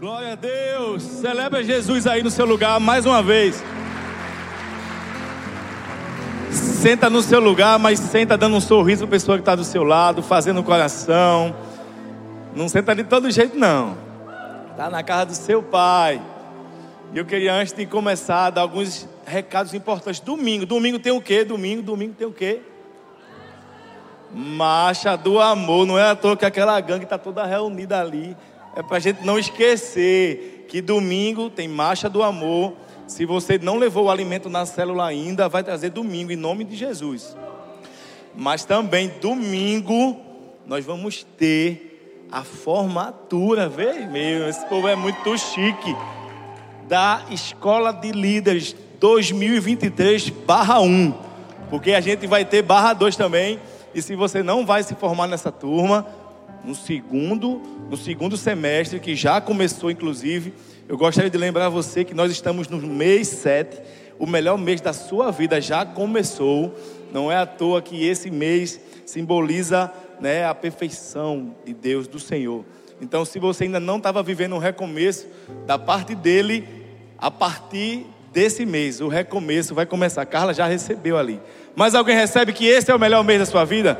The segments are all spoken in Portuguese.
Glória a Deus. Celebra Jesus aí no seu lugar mais uma vez. Senta no seu lugar, mas senta dando um sorriso para a pessoa que está do seu lado, fazendo coração. Não senta de todo jeito, não. Está na casa do seu pai. E eu queria, antes de começar, dar alguns recados importantes. Domingo, domingo tem o quê? Domingo, domingo tem o quê? Marcha do amor. Não é à toa que aquela gangue está toda reunida ali é para a gente não esquecer que domingo tem marcha do amor. Se você não levou o alimento na célula ainda, vai trazer domingo em nome de Jesus. Mas também domingo nós vamos ter a formatura, vê meu, esse povo é muito chique, da Escola de Líderes 2023/1, porque a gente vai ter barra 2 também. E se você não vai se formar nessa turma, no segundo, no segundo semestre, que já começou inclusive. Eu gostaria de lembrar você que nós estamos no mês 7, o melhor mês da sua vida já começou. Não é à toa que esse mês simboliza né, a perfeição de Deus, do Senhor. Então, se você ainda não estava vivendo um recomeço, da parte dele, a partir desse mês, o recomeço vai começar. Carla já recebeu ali. Mas alguém recebe que esse é o melhor mês da sua vida?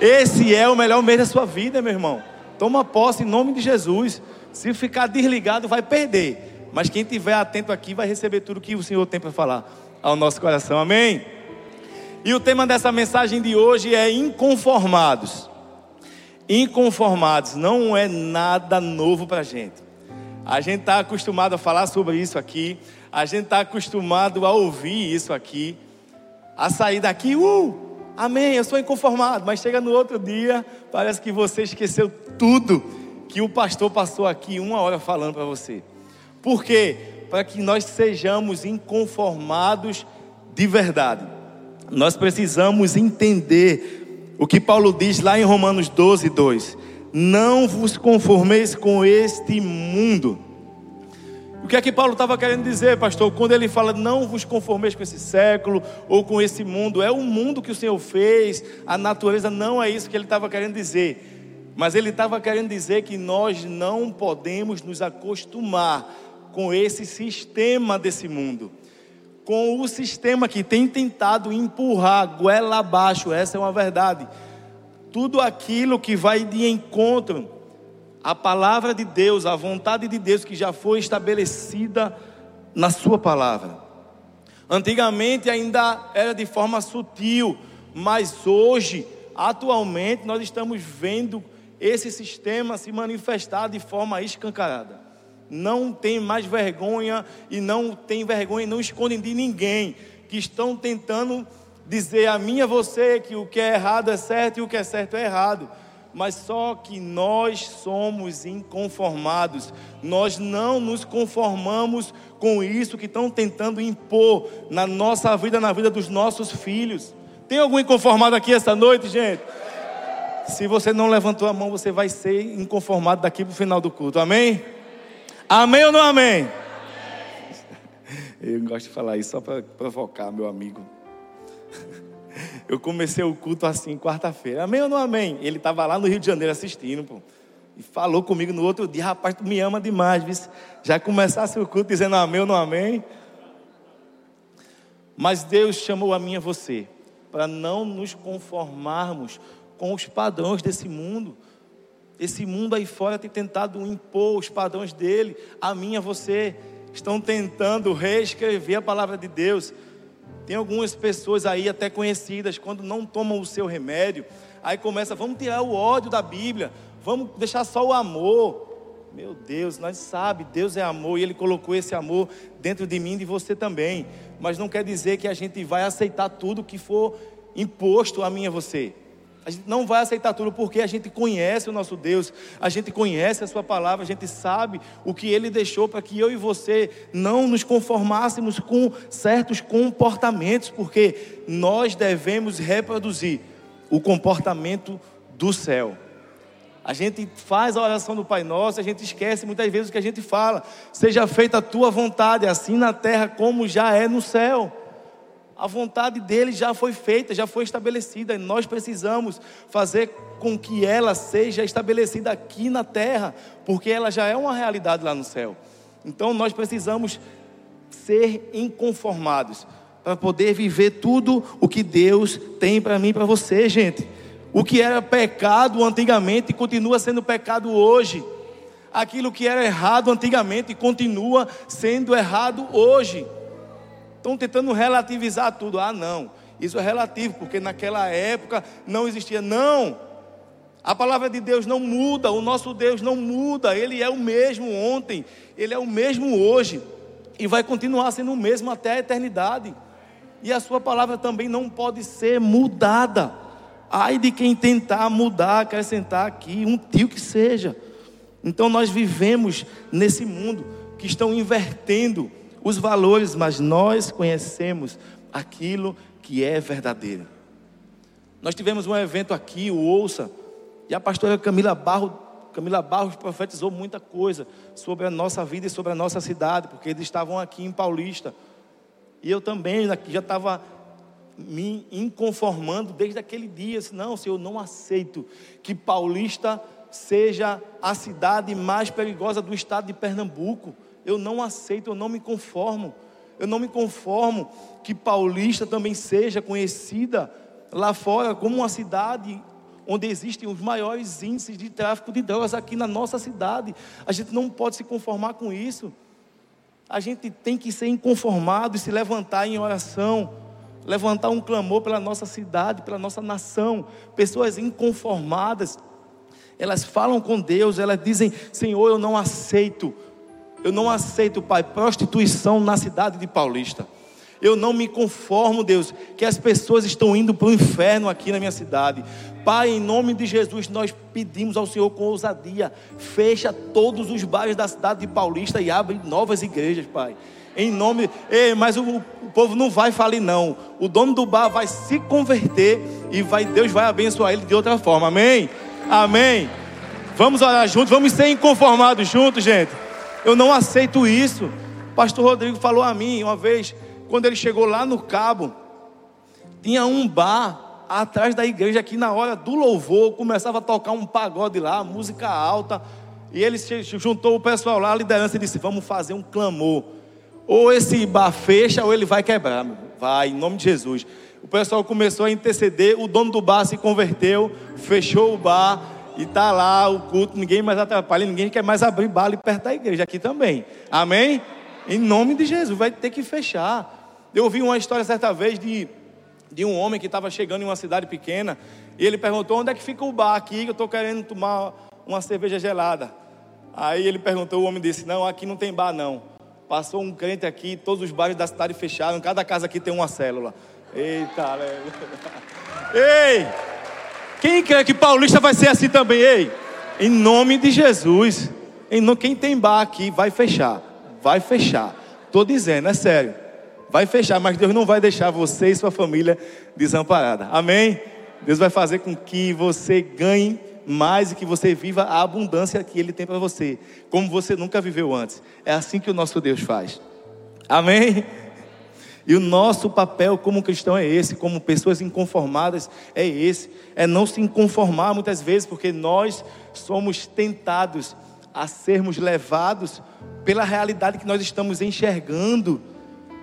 Esse é o melhor mês da sua vida, meu irmão. Toma posse em nome de Jesus. Se ficar desligado, vai perder. Mas quem estiver atento aqui vai receber tudo que o Senhor tem para falar ao nosso coração. Amém? E o tema dessa mensagem de hoje é inconformados. Inconformados não é nada novo para a gente. A gente está acostumado a falar sobre isso aqui. A gente está acostumado a ouvir isso aqui. A sair daqui, uh, Amém, eu sou inconformado, mas chega no outro dia, parece que você esqueceu tudo que o pastor passou aqui uma hora falando para você. Por quê? Para que nós sejamos inconformados de verdade. Nós precisamos entender o que Paulo diz lá em Romanos 12, 2: Não vos conformeis com este mundo o que é que Paulo estava querendo dizer, pastor? Quando ele fala, não vos conformeis com esse século ou com esse mundo, é o mundo que o Senhor fez, a natureza, não é isso que ele estava querendo dizer. Mas ele estava querendo dizer que nós não podemos nos acostumar com esse sistema desse mundo, com o sistema que tem tentado empurrar goela abaixo, essa é uma verdade. Tudo aquilo que vai de encontro a palavra de Deus, a vontade de Deus que já foi estabelecida na Sua palavra. Antigamente ainda era de forma sutil, mas hoje, atualmente, nós estamos vendo esse sistema se manifestar de forma escancarada. Não tem mais vergonha e não tem vergonha, não escondem de ninguém que estão tentando dizer a mim e a você que o que é errado é certo e o que é certo é errado mas só que nós somos inconformados. Nós não nos conformamos com isso que estão tentando impor na nossa vida, na vida dos nossos filhos. Tem algum inconformado aqui essa noite, gente? Se você não levantou a mão, você vai ser inconformado daqui para o final do culto. Amém? Amém ou não amém? Eu gosto de falar isso só para provocar meu amigo. Eu comecei o culto assim, quarta-feira. Amém ou não amém? Ele estava lá no Rio de Janeiro assistindo, pô. E falou comigo no outro dia, rapaz, tu me ama demais, viu? Já começasse o culto dizendo amém ou não amém? Mas Deus chamou a mim e a você para não nos conformarmos com os padrões desse mundo. Esse mundo aí fora tem tentado impor os padrões dele, a mim e a você. Estão tentando reescrever a palavra de Deus. Tem algumas pessoas aí até conhecidas, quando não tomam o seu remédio, aí começa, vamos tirar o ódio da Bíblia, vamos deixar só o amor. Meu Deus, nós sabe, Deus é amor e Ele colocou esse amor dentro de mim e de você também. Mas não quer dizer que a gente vai aceitar tudo que for imposto a mim e a você. A gente não vai aceitar tudo porque a gente conhece o nosso Deus, a gente conhece a Sua palavra, a gente sabe o que Ele deixou para que eu e você não nos conformássemos com certos comportamentos, porque nós devemos reproduzir o comportamento do céu. A gente faz a oração do Pai Nosso, a gente esquece muitas vezes o que a gente fala. Seja feita a tua vontade, assim na terra como já é no céu. A vontade dele já foi feita, já foi estabelecida, e nós precisamos fazer com que ela seja estabelecida aqui na terra, porque ela já é uma realidade lá no céu. Então nós precisamos ser inconformados para poder viver tudo o que Deus tem para mim e para você, gente. O que era pecado antigamente continua sendo pecado hoje. Aquilo que era errado antigamente continua sendo errado hoje. Estão tentando relativizar tudo. Ah, não. Isso é relativo, porque naquela época não existia. Não. A palavra de Deus não muda, o nosso Deus não muda, Ele é o mesmo ontem, Ele é o mesmo hoje, e vai continuar sendo o mesmo até a eternidade e a sua palavra também não pode ser mudada. Ai de quem tentar mudar, acrescentar aqui, um tio que seja. Então nós vivemos nesse mundo que estão invertendo os valores, mas nós conhecemos aquilo que é verdadeiro. Nós tivemos um evento aqui, o Ouça, e a pastora Camila Barro, Camila Barros profetizou muita coisa sobre a nossa vida e sobre a nossa cidade, porque eles estavam aqui em Paulista. E eu também já estava me inconformando desde aquele dia. Disse, não, Senhor, eu não aceito que Paulista seja a cidade mais perigosa do estado de Pernambuco. Eu não aceito, eu não me conformo. Eu não me conformo que Paulista também seja conhecida lá fora como uma cidade onde existem os maiores índices de tráfico de drogas aqui na nossa cidade. A gente não pode se conformar com isso. A gente tem que ser inconformado e se levantar em oração, levantar um clamor pela nossa cidade, pela nossa nação. Pessoas inconformadas, elas falam com Deus, elas dizem: Senhor, eu não aceito, eu não aceito, Pai, prostituição na cidade de Paulista. Eu não me conformo, Deus, que as pessoas estão indo para o inferno aqui na minha cidade. Pai, em nome de Jesus, nós pedimos ao Senhor com ousadia, fecha todos os bairros da cidade de Paulista e abre novas igrejas, Pai. Em nome, Ei, mas o, o povo não vai falir não. O dono do bar vai se converter e vai Deus vai abençoar ele de outra forma. Amém. Amém. Vamos orar juntos, vamos ser inconformados juntos, gente. Eu não aceito isso. Pastor Rodrigo falou a mim uma vez, quando ele chegou lá no Cabo, tinha um bar atrás da igreja, aqui na hora do louvor, começava a tocar um pagode lá, música alta. E ele juntou o pessoal lá, a liderança e disse: Vamos fazer um clamor. Ou esse bar fecha, ou ele vai quebrar. Vai, em nome de Jesus. O pessoal começou a interceder, o dono do bar se converteu, fechou o bar e está lá o culto, ninguém mais atrapalha, ninguém quer mais abrir bar ali perto da igreja, aqui também. Amém? Em nome de Jesus, vai ter que fechar. Eu ouvi uma história certa vez de de um homem que estava chegando em uma cidade pequena e ele perguntou: onde é que fica o bar aqui? Eu estou querendo tomar uma cerveja gelada. Aí ele perguntou, o homem disse: Não, aqui não tem bar não. Passou um crente aqui, todos os bares da cidade fecharam, cada casa aqui tem uma célula. Eita, Ei! Quem crê que Paulista vai ser assim também? Ei! Em nome de Jesus. Em quem tem bar aqui vai fechar. Vai fechar. Estou dizendo, é sério. Vai fechar, mas Deus não vai deixar você e sua família desamparada. Amém? Deus vai fazer com que você ganhe mais e que você viva a abundância que Ele tem para você, como você nunca viveu antes. É assim que o nosso Deus faz. Amém? E o nosso papel como cristão é esse, como pessoas inconformadas é esse, é não se inconformar muitas vezes, porque nós somos tentados a sermos levados pela realidade que nós estamos enxergando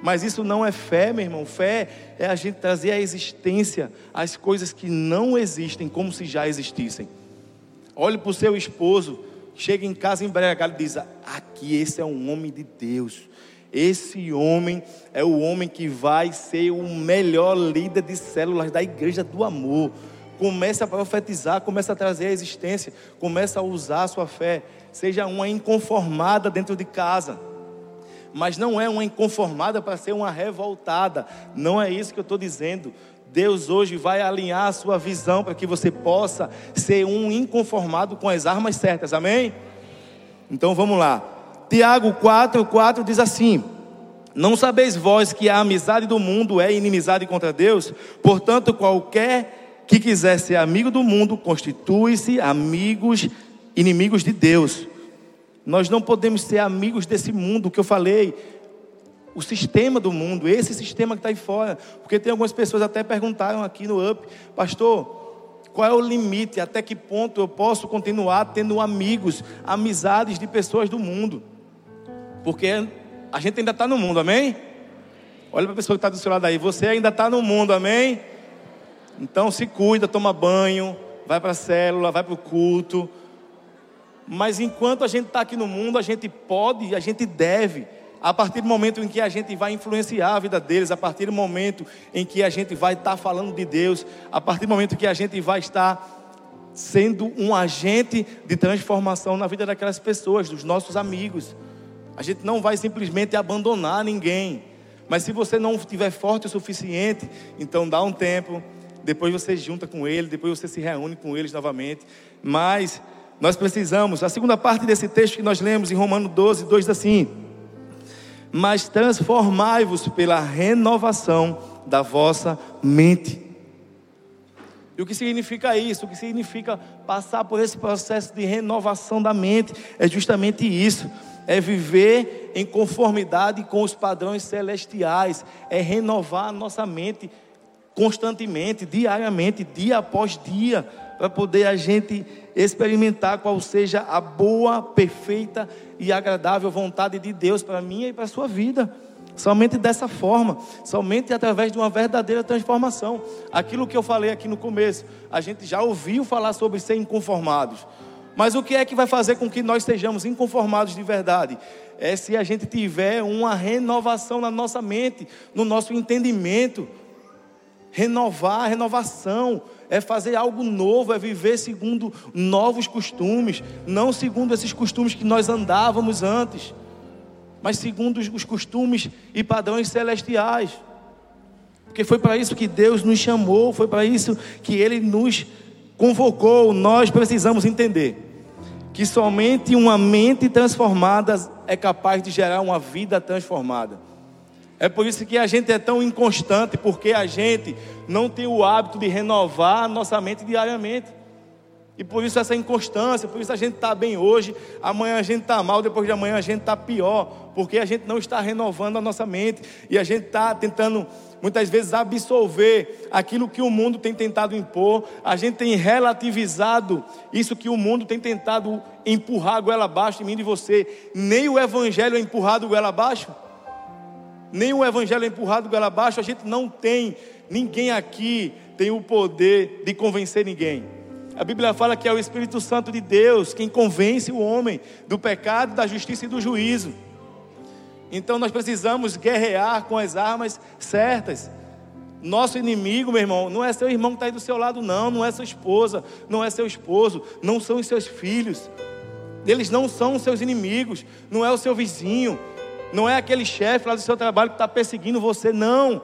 mas isso não é fé, meu irmão. Fé é a gente trazer à existência as coisas que não existem como se já existissem. Olhe para o seu esposo, chega em casa embriagado e diz: Aqui, esse é um homem de Deus. Esse homem é o homem que vai ser o melhor líder de células da igreja do amor. Comece a profetizar, comece a trazer a existência, comece a usar a sua fé. Seja uma inconformada dentro de casa mas não é uma inconformada para ser uma revoltada. Não é isso que eu estou dizendo. Deus hoje vai alinhar a sua visão para que você possa ser um inconformado com as armas certas. Amém? Então vamos lá. Tiago 4, 4 diz assim: Não sabeis vós que a amizade do mundo é inimizade contra Deus? Portanto, qualquer que quiser ser amigo do mundo constitui-se amigos, inimigos de Deus. Nós não podemos ser amigos desse mundo que eu falei. o sistema do mundo, esse sistema que está aí fora. Porque tem algumas pessoas até perguntaram aqui no UP, pastor, qual é o limite? Até que ponto eu posso continuar tendo amigos, amizades de pessoas do mundo? Porque a gente ainda está no mundo, amém? Olha para a pessoa que está do seu lado aí, você ainda está no mundo, amém? Então se cuida, toma banho, vai para a célula, vai para o culto. Mas enquanto a gente está aqui no mundo, a gente pode, a gente deve a partir do momento em que a gente vai influenciar a vida deles, a partir do momento em que a gente vai estar falando de Deus, a partir do momento que a gente vai estar sendo um agente de transformação na vida daquelas pessoas, dos nossos amigos. A gente não vai simplesmente abandonar ninguém. Mas se você não estiver forte o suficiente, então dá um tempo, depois você junta com ele, depois você se reúne com eles novamente. Mas nós precisamos, a segunda parte desse texto que nós lemos em Romano 12, 2 assim: mas transformai-vos pela renovação da vossa mente. E o que significa isso? O que significa passar por esse processo de renovação da mente? É justamente isso. É viver em conformidade com os padrões celestiais. É renovar a nossa mente constantemente, diariamente, dia após dia, para poder a gente experimentar qual seja a boa, perfeita e agradável vontade de Deus para mim e para a sua vida. Somente dessa forma, somente através de uma verdadeira transformação. Aquilo que eu falei aqui no começo, a gente já ouviu falar sobre ser inconformados. Mas o que é que vai fazer com que nós sejamos inconformados de verdade? É se a gente tiver uma renovação na nossa mente, no nosso entendimento. Renovar, renovação, é fazer algo novo, é viver segundo novos costumes, não segundo esses costumes que nós andávamos antes, mas segundo os costumes e padrões celestiais. Porque foi para isso que Deus nos chamou, foi para isso que Ele nos convocou. Nós precisamos entender que somente uma mente transformada é capaz de gerar uma vida transformada. É por isso que a gente é tão inconstante, porque a gente não tem o hábito de renovar a nossa mente diariamente. E por isso essa inconstância, por isso a gente está bem hoje, amanhã a gente está mal, depois de amanhã a gente está pior, porque a gente não está renovando a nossa mente e a gente está tentando muitas vezes absolver aquilo que o mundo tem tentado impor, a gente tem relativizado isso que o mundo tem tentado empurrar a goela abaixo em mim e de você. Nem o evangelho é empurrado goela abaixo nem o evangelho é empurrado goela abaixo, a gente não tem, ninguém aqui tem o poder de convencer ninguém. A Bíblia fala que é o Espírito Santo de Deus quem convence o homem do pecado, da justiça e do juízo. Então nós precisamos guerrear com as armas certas. Nosso inimigo, meu irmão, não é seu irmão que está aí do seu lado, não, não é sua esposa, não é seu esposo, não são os seus filhos. Eles não são os seus inimigos, não é o seu vizinho, não é aquele chefe lá do seu trabalho que está perseguindo você, não.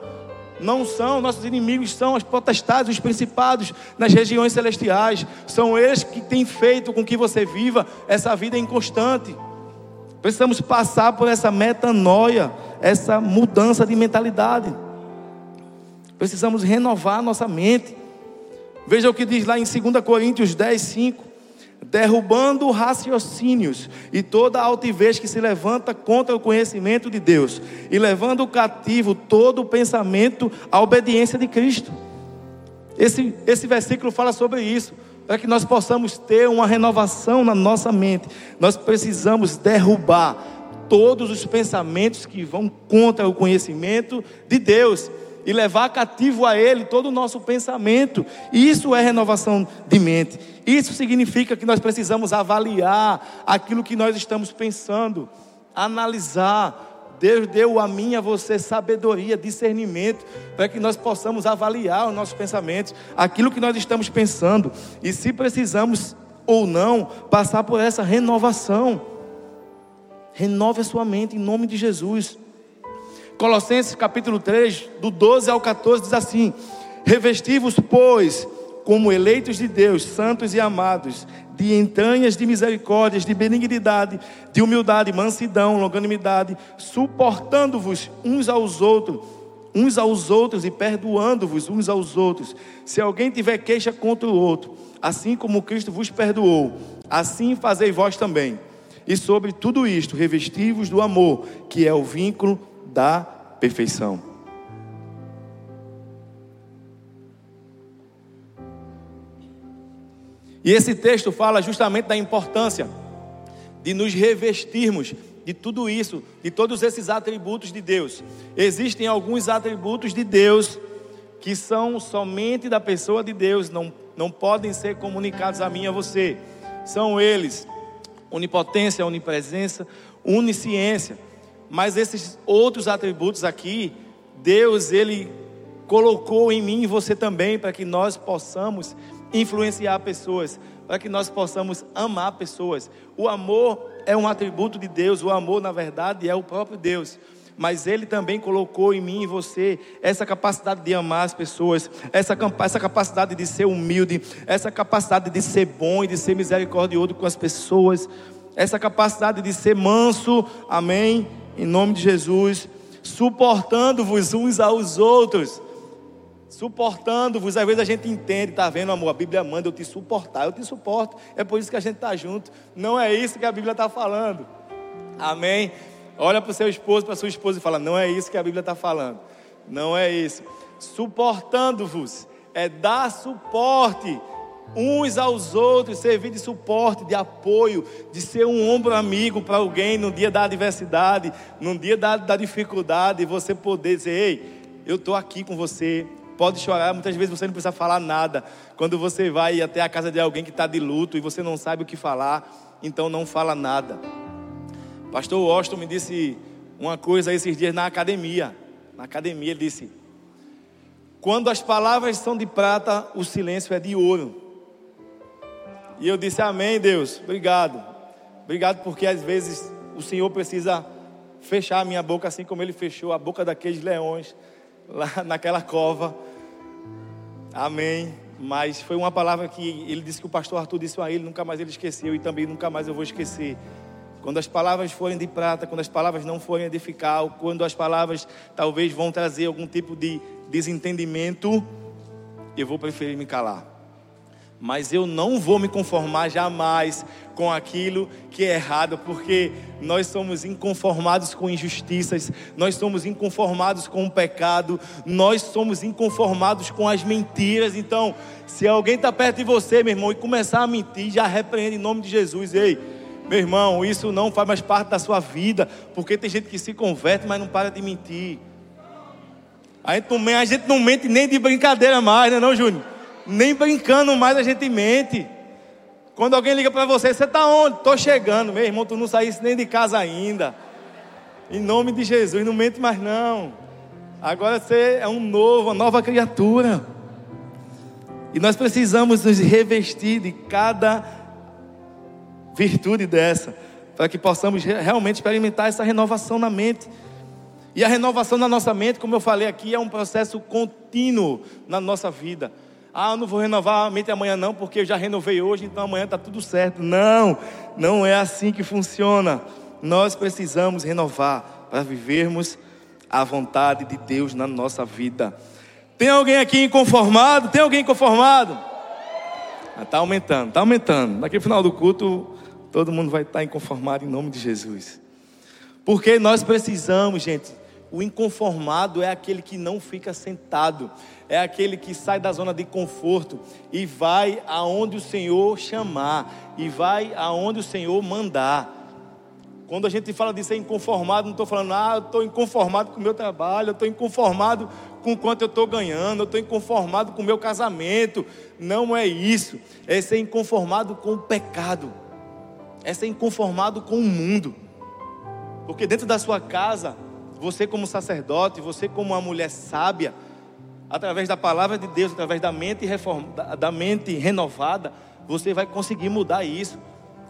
Não são, nossos inimigos são as potestades, os principados nas regiões celestiais. São eles que têm feito com que você viva essa vida inconstante. Precisamos passar por essa metanoia, essa mudança de mentalidade. Precisamos renovar nossa mente. Veja o que diz lá em 2 Coríntios 10, 5 derrubando raciocínios e toda altivez que se levanta contra o conhecimento de Deus, e levando cativo todo o pensamento à obediência de Cristo. Esse, esse versículo fala sobre isso, para que nós possamos ter uma renovação na nossa mente, nós precisamos derrubar todos os pensamentos que vão contra o conhecimento de Deus e levar cativo a Ele todo o nosso pensamento. Isso é renovação de mente. Isso significa que nós precisamos avaliar aquilo que nós estamos pensando, analisar. Deus deu a mim, a você sabedoria, discernimento, para que nós possamos avaliar os nossos pensamentos, aquilo que nós estamos pensando, e se precisamos ou não passar por essa renovação. Renove a sua mente em nome de Jesus. Colossenses capítulo 3, do 12 ao 14, diz assim: Revestivos, pois, como eleitos de Deus, santos e amados, de entranhas de misericórdias, de benignidade, de humildade, mansidão, longanimidade, suportando-vos uns aos outros, uns aos outros e perdoando-vos uns aos outros. Se alguém tiver queixa contra o outro, assim como Cristo vos perdoou, assim fazei vós também. E sobre tudo isto, revestivos do amor, que é o vínculo da perfeição. E esse texto fala justamente da importância de nos revestirmos de tudo isso, de todos esses atributos de Deus. Existem alguns atributos de Deus que são somente da pessoa de Deus, não, não podem ser comunicados a mim e a você. São eles: onipotência, onipresença, onisciência. Mas esses outros atributos aqui, Deus, Ele colocou em mim e você também, para que nós possamos influenciar pessoas, para que nós possamos amar pessoas. O amor é um atributo de Deus, o amor, na verdade, é o próprio Deus mas Ele também colocou em mim e você essa capacidade de amar as pessoas, essa, essa capacidade de ser humilde, essa capacidade de ser bom e de ser misericordioso com as pessoas, essa capacidade de ser manso, amém, em nome de Jesus, suportando-vos uns aos outros. Suportando-vos, às vezes a gente entende, está vendo, amor? A Bíblia manda eu te suportar, eu te suporto, é por isso que a gente está junto. Não é isso que a Bíblia está falando, amém? Olha para o seu esposo, para sua esposa e fala: Não é isso que a Bíblia está falando. Não é isso. Suportando-vos é dar suporte uns aos outros, servir de suporte, de apoio, de ser um ombro amigo para alguém no dia da adversidade, no dia da, da dificuldade, você poder dizer: Ei, eu estou aqui com você. Pode chorar, muitas vezes você não precisa falar nada. Quando você vai até a casa de alguém que está de luto e você não sabe o que falar, então não fala nada. Pastor Washington me disse uma coisa esses dias na academia. Na academia ele disse: Quando as palavras são de prata, o silêncio é de ouro. E eu disse: Amém, Deus. Obrigado. Obrigado porque às vezes o Senhor precisa fechar a minha boca assim como ele fechou a boca daqueles leões lá naquela cova. Amém. Mas foi uma palavra que ele disse que o pastor Arthur disse a ele, nunca mais ele esqueceu e também nunca mais eu vou esquecer. Quando as palavras forem de prata, quando as palavras não forem edificar, ou quando as palavras talvez vão trazer algum tipo de desentendimento, eu vou preferir me calar. Mas eu não vou me conformar jamais com aquilo que é errado, porque nós somos inconformados com injustiças, nós somos inconformados com o pecado, nós somos inconformados com as mentiras. Então, se alguém está perto de você, meu irmão, e começar a mentir, já repreende em nome de Jesus. Ei, meu irmão, isso não faz mais parte da sua vida, porque tem gente que se converte, mas não para de mentir. A gente não, a gente não mente nem de brincadeira mais, né, não, Júnior? Nem brincando mais a gente mente. Quando alguém liga para você, você está onde? Estou chegando, meu irmão, tu não saísse nem de casa ainda. Em nome de Jesus, não mente mais não. Agora você é um novo, uma nova criatura. E nós precisamos nos revestir de cada virtude dessa, para que possamos realmente experimentar essa renovação na mente. E a renovação na nossa mente, como eu falei aqui, é um processo contínuo na nossa vida. Ah, eu não vou renovar a mente amanhã não, porque eu já renovei hoje, então amanhã está tudo certo. Não, não é assim que funciona. Nós precisamos renovar para vivermos a vontade de Deus na nossa vida. Tem alguém aqui inconformado? Tem alguém inconformado? Está aumentando, está aumentando. Daqui final do culto, Todo mundo vai estar inconformado em nome de Jesus. Porque nós precisamos, gente. O inconformado é aquele que não fica sentado, é aquele que sai da zona de conforto e vai aonde o Senhor chamar, e vai aonde o Senhor mandar. Quando a gente fala de ser inconformado, não estou falando, ah, eu estou inconformado com o meu trabalho, eu estou inconformado com quanto eu estou ganhando, eu estou inconformado com o meu casamento. Não é isso, é ser inconformado com o pecado é ser inconformado com o mundo. Porque dentro da sua casa, você como sacerdote, você como uma mulher sábia, através da palavra de Deus, através da mente, reform... da mente renovada, você vai conseguir mudar isso.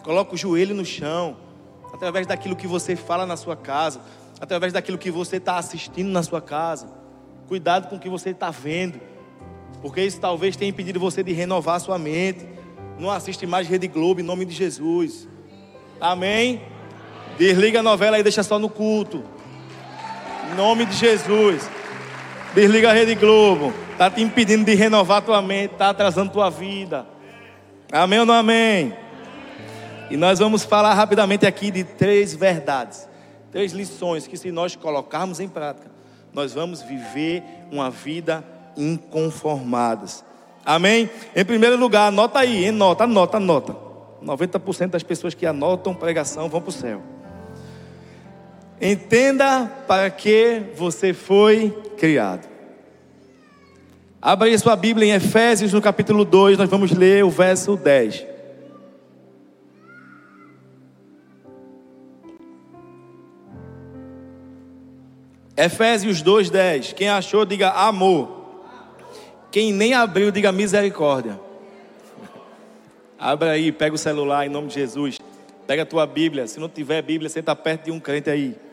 Coloca o joelho no chão, através daquilo que você fala na sua casa, através daquilo que você está assistindo na sua casa. Cuidado com o que você está vendo, porque isso talvez tenha impedido você de renovar a sua mente. Não assiste mais Rede Globo em nome de Jesus. Amém? Desliga a novela e deixa só no culto. Em nome de Jesus. Desliga a Rede Globo. Está te impedindo de renovar tua mente, está atrasando tua vida. Amém ou não amém? E nós vamos falar rapidamente aqui de três verdades três lições que, se nós colocarmos em prática, nós vamos viver uma vida inconformadas. Amém? Em primeiro lugar, anota aí, hein? Nota, anota, anota. 90% das pessoas que anotam pregação vão para o céu. Entenda para que você foi criado. Abra aí sua Bíblia em Efésios, no capítulo 2, nós vamos ler o verso 10. Efésios 2:10. Quem achou, diga amor. Quem nem abriu, diga misericórdia. Abra aí, pega o celular em nome de Jesus. Pega a tua Bíblia. Se não tiver Bíblia, senta perto de um crente aí.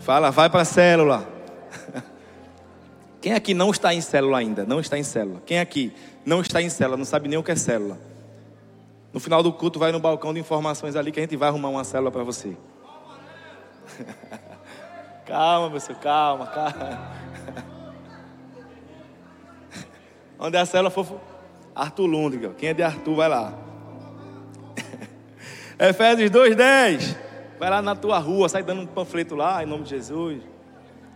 Fala, vai para a célula. Quem aqui não está em célula ainda? Não está em célula. Quem aqui não está em célula, não sabe nem o que é célula? No final do culto, vai no balcão de informações ali que a gente vai arrumar uma célula para você. calma, senhor, calma, calma. Onde a célula for. Arthur Lundgren. Quem é de Arthur, vai lá. Efésios 2,10. Vai lá na tua rua, sai dando um panfleto lá, em nome de Jesus.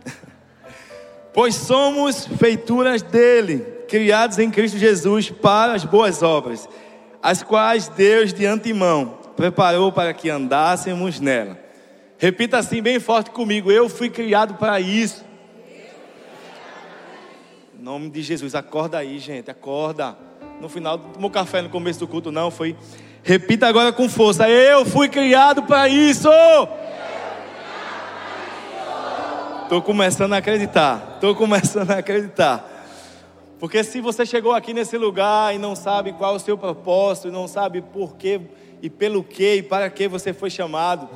pois somos feituras dele, criados em Cristo Jesus para as boas obras, as quais Deus de antemão preparou para que andássemos nela. Repita assim bem forte comigo: Eu fui criado para isso. Em nome de Jesus, acorda aí, gente, acorda. No final, tomou café no começo do culto, não, foi Repita agora com força: Eu fui criado para isso. Estou começando a acreditar. Estou começando a acreditar. Porque se você chegou aqui nesse lugar e não sabe qual é o seu propósito, e não sabe por quê e pelo que e para que você foi chamado,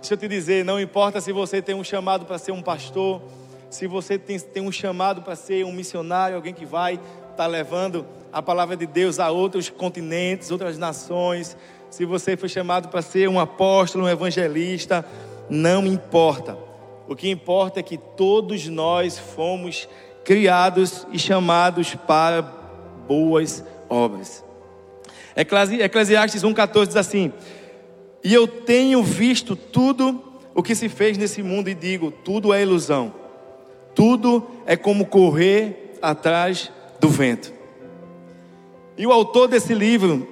deixa eu te dizer, não importa se você tem um chamado para ser um pastor, se você tem, tem um chamado para ser um missionário, alguém que vai estar tá levando a palavra de Deus a outros continentes, outras nações, se você foi chamado para ser um apóstolo, um evangelista, não importa. O que importa é que todos nós fomos criados e chamados para boas obras. Eclesiastes 1,14 diz assim: E eu tenho visto tudo o que se fez nesse mundo e digo: tudo é ilusão, tudo é como correr atrás do vento. E o autor desse livro,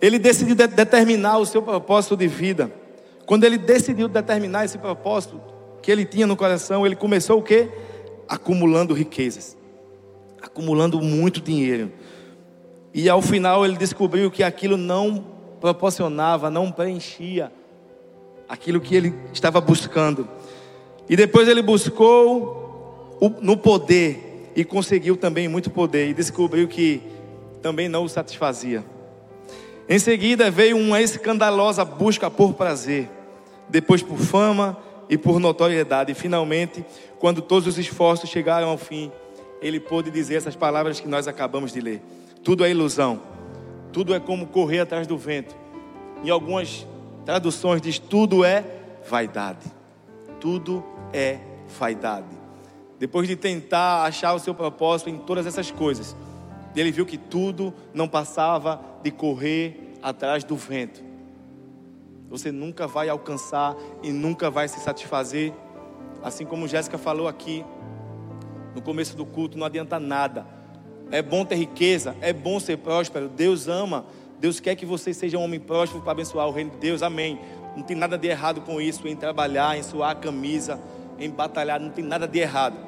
ele decidiu de determinar o seu propósito de vida. Quando ele decidiu determinar esse propósito que ele tinha no coração, ele começou o quê? Acumulando riquezas, acumulando muito dinheiro. E ao final ele descobriu que aquilo não proporcionava, não preenchia aquilo que ele estava buscando. E depois ele buscou no poder e conseguiu também muito poder e descobriu que também não o satisfazia. Em seguida veio uma escandalosa busca por prazer, depois por fama e por notoriedade. E finalmente, quando todos os esforços chegaram ao fim, ele pôde dizer essas palavras que nós acabamos de ler: tudo é ilusão, tudo é como correr atrás do vento. Em algumas traduções diz: tudo é vaidade, tudo é vaidade. Depois de tentar achar o seu propósito em todas essas coisas, e ele viu que tudo não passava de correr atrás do vento. Você nunca vai alcançar e nunca vai se satisfazer. Assim como Jéssica falou aqui no começo do culto, não adianta nada. É bom ter riqueza, é bom ser próspero. Deus ama, Deus quer que você seja um homem próspero para abençoar o reino de Deus. Amém. Não tem nada de errado com isso, em trabalhar, em suar a camisa, em batalhar, não tem nada de errado.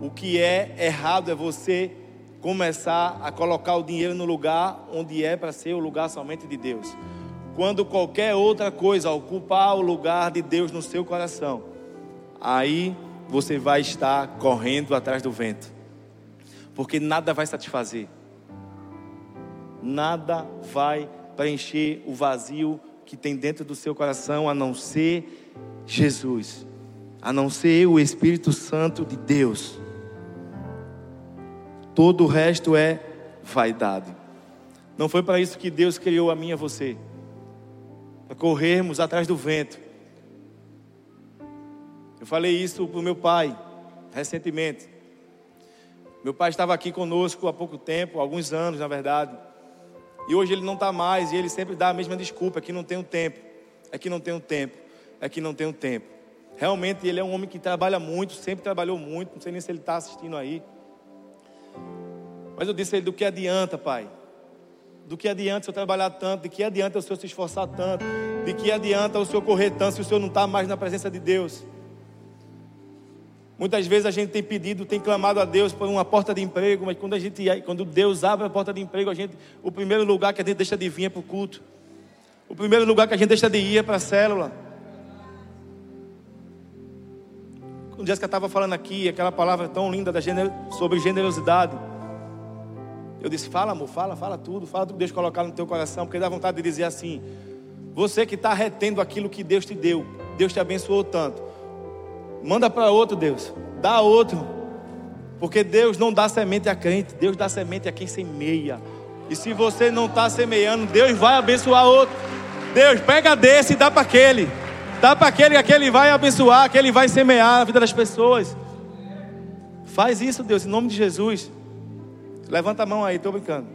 O que é errado é você começar a colocar o dinheiro no lugar onde é para ser o lugar somente de Deus. Quando qualquer outra coisa ocupar o lugar de Deus no seu coração, aí você vai estar correndo atrás do vento, porque nada vai satisfazer, nada vai preencher o vazio que tem dentro do seu coração a não ser Jesus, a não ser o Espírito Santo de Deus. Todo o resto é vaidade. Não foi para isso que Deus criou a mim e a você. Para corrermos atrás do vento. Eu falei isso para o meu pai, recentemente. Meu pai estava aqui conosco há pouco tempo, alguns anos na verdade. E hoje ele não está mais e ele sempre dá a mesma desculpa: é que não tenho tempo. É que não tenho tempo. é que não tenho tempo. Realmente ele é um homem que trabalha muito, sempre trabalhou muito, não sei nem se ele está assistindo aí. Mas eu disse a ele: do que adianta, pai? Do que adianta senhor trabalhar tanto? De que adianta o senhor se esforçar tanto? De que adianta o senhor correr tanto se o senhor não está mais na presença de Deus? Muitas vezes a gente tem pedido, tem clamado a Deus por uma porta de emprego, mas quando a gente, quando Deus abre a porta de emprego, a gente, o primeiro lugar que a gente deixa de vir é para o culto. O primeiro lugar que a gente deixa de ir é para a célula. Quando Jéssica estava falando aqui, aquela palavra tão linda da sobre generosidade. Eu disse: Fala, amor, fala, fala tudo, fala tudo que Deus colocar no teu coração, porque dá vontade de dizer assim: Você que está retendo aquilo que Deus te deu, Deus te abençoou tanto. Manda para outro, Deus. Dá outro. Porque Deus não dá semente a crente, Deus dá semente a quem semeia. E se você não está semeando, Deus vai abençoar outro. Deus pega desse e dá para aquele. Dá para aquele, aquele vai abençoar, aquele vai semear a vida das pessoas. Faz isso, Deus, em nome de Jesus. Levanta a mão aí, estou brincando.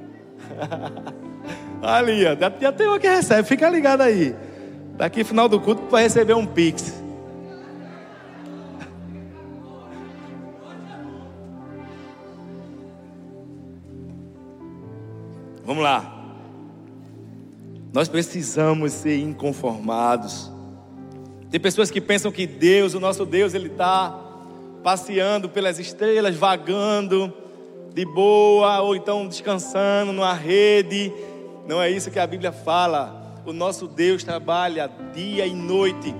Ali, ó, já tem uma que recebe, fica ligado aí. Daqui final do culto vai receber um pix. Vamos lá. Nós precisamos ser inconformados. Tem pessoas que pensam que Deus, o nosso Deus, Ele está passeando pelas estrelas, vagando de boa, ou então descansando numa rede. Não é isso que a Bíblia fala. O nosso Deus trabalha dia e noite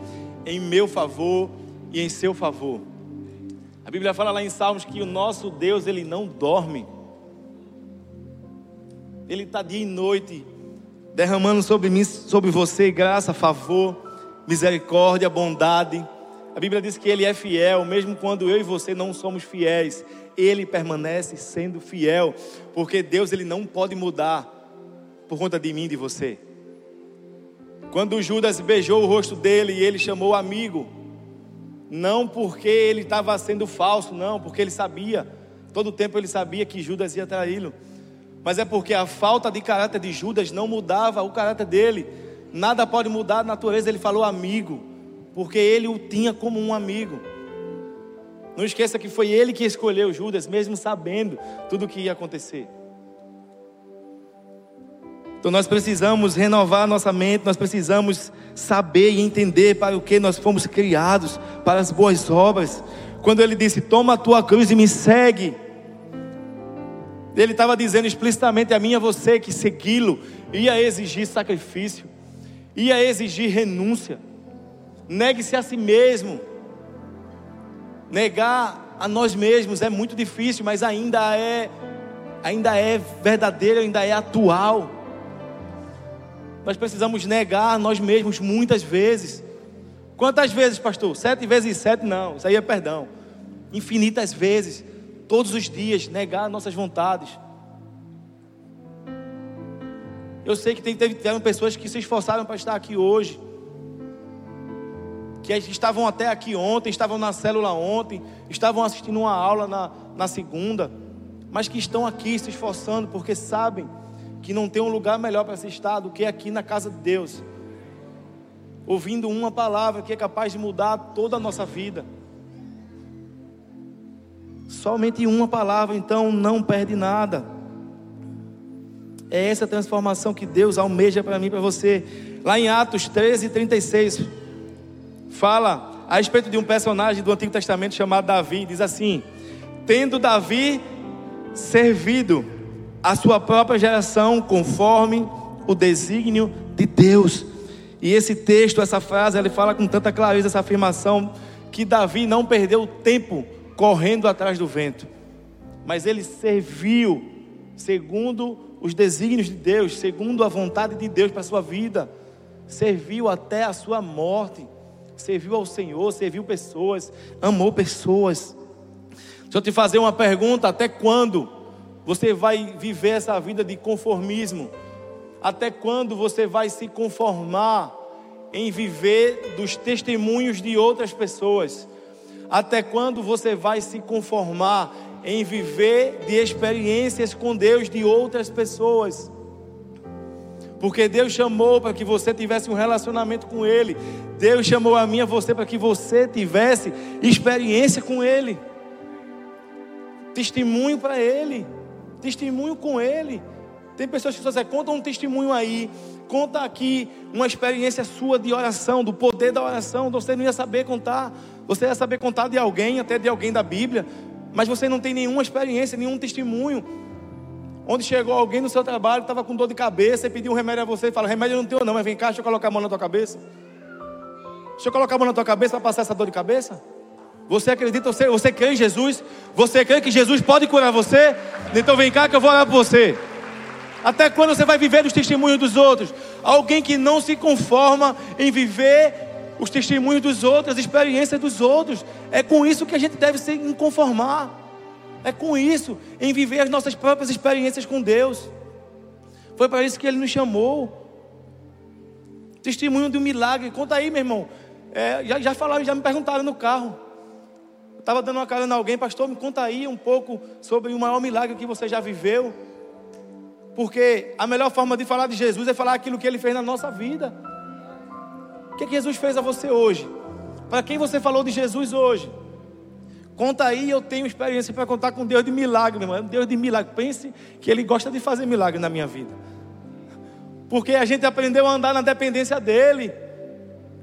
em meu favor e em seu favor. A Bíblia fala lá em Salmos que o nosso Deus, Ele não dorme. Ele está dia e noite derramando sobre mim, sobre você, graça, favor, misericórdia, bondade. A Bíblia diz que Ele é fiel, mesmo quando eu e você não somos fiéis, Ele permanece sendo fiel, porque Deus ele não pode mudar por conta de mim e de você. Quando Judas beijou o rosto dele e ele chamou amigo, não porque ele estava sendo falso, não, porque ele sabia, todo o tempo ele sabia que Judas ia traí-lo mas é porque a falta de caráter de Judas não mudava o caráter dele. Nada pode mudar a natureza, ele falou amigo, porque ele o tinha como um amigo. Não esqueça que foi ele que escolheu Judas, mesmo sabendo tudo o que ia acontecer. Então nós precisamos renovar nossa mente, nós precisamos saber e entender para o que nós fomos criados, para as boas obras. Quando ele disse: Toma a tua cruz e me segue. Ele estava dizendo explicitamente a mim e a você que segui-lo ia exigir sacrifício, ia exigir renúncia. Negue-se a si mesmo. Negar a nós mesmos é muito difícil, mas ainda é ainda é verdadeiro, ainda é atual. Nós precisamos negar nós mesmos muitas vezes. Quantas vezes, pastor? Sete vezes sete? Não, isso aí é perdão. Infinitas vezes todos os dias, negar nossas vontades. Eu sei que tem, tiveram pessoas que se esforçaram para estar aqui hoje, que estavam até aqui ontem, estavam na célula ontem, estavam assistindo uma aula na, na segunda, mas que estão aqui se esforçando porque sabem que não tem um lugar melhor para se estar do que aqui na casa de Deus, ouvindo uma palavra que é capaz de mudar toda a nossa vida. Somente uma palavra, então não perde nada. É essa transformação que Deus almeja para mim e para você. Lá em Atos 13, 36, fala a respeito de um personagem do Antigo Testamento chamado Davi. Diz assim: Tendo Davi servido a sua própria geração conforme o desígnio de Deus. E esse texto, essa frase, ele fala com tanta clareza essa afirmação que Davi não perdeu tempo correndo atrás do vento, mas ele serviu segundo os desígnios de Deus, segundo a vontade de Deus para a sua vida, serviu até a sua morte, serviu ao Senhor, serviu pessoas, amou pessoas. Deixa eu te fazer uma pergunta: até quando você vai viver essa vida de conformismo? Até quando você vai se conformar em viver dos testemunhos de outras pessoas? Até quando você vai se conformar em viver de experiências com Deus de outras pessoas? Porque Deus chamou para que você tivesse um relacionamento com Ele. Deus chamou a mim e a você para que você tivesse experiência com Ele. Testemunho para Ele. Testemunho com Ele. Tem pessoas que dizem, conta um testemunho aí. Conta aqui uma experiência sua de oração, do poder da oração. Você não ia saber contar. Você ia saber contar de alguém, até de alguém da Bíblia. Mas você não tem nenhuma experiência, nenhum testemunho. Onde chegou alguém no seu trabalho, estava com dor de cabeça e pediu um remédio a você e fala: remédio não tem não, mas vem cá, deixa eu colocar a mão na tua cabeça. Deixa eu colocar a mão na tua cabeça para passar essa dor de cabeça. Você acredita, você, você crê em Jesus? Você crê que Jesus pode curar você? Então vem cá que eu vou orar por você. Até quando você vai viver os testemunhos dos outros? Alguém que não se conforma em viver os testemunhos dos outros, as experiências dos outros. É com isso que a gente deve se conformar. É com isso, em viver as nossas próprias experiências com Deus. Foi para isso que Ele nos chamou. Testemunho de um milagre. Conta aí, meu irmão. É, já, já falaram, já me perguntaram no carro. Eu estava dando uma carona a alguém, pastor, me conta aí um pouco sobre o maior milagre que você já viveu. Porque a melhor forma de falar de Jesus é falar aquilo que Ele fez na nossa vida. O que, é que Jesus fez a você hoje? Para quem você falou de Jesus hoje? Conta aí, eu tenho experiência para contar com Deus de milagre, meu irmão. Deus de milagre. Pense que Ele gosta de fazer milagre na minha vida. Porque a gente aprendeu a andar na dependência dEle.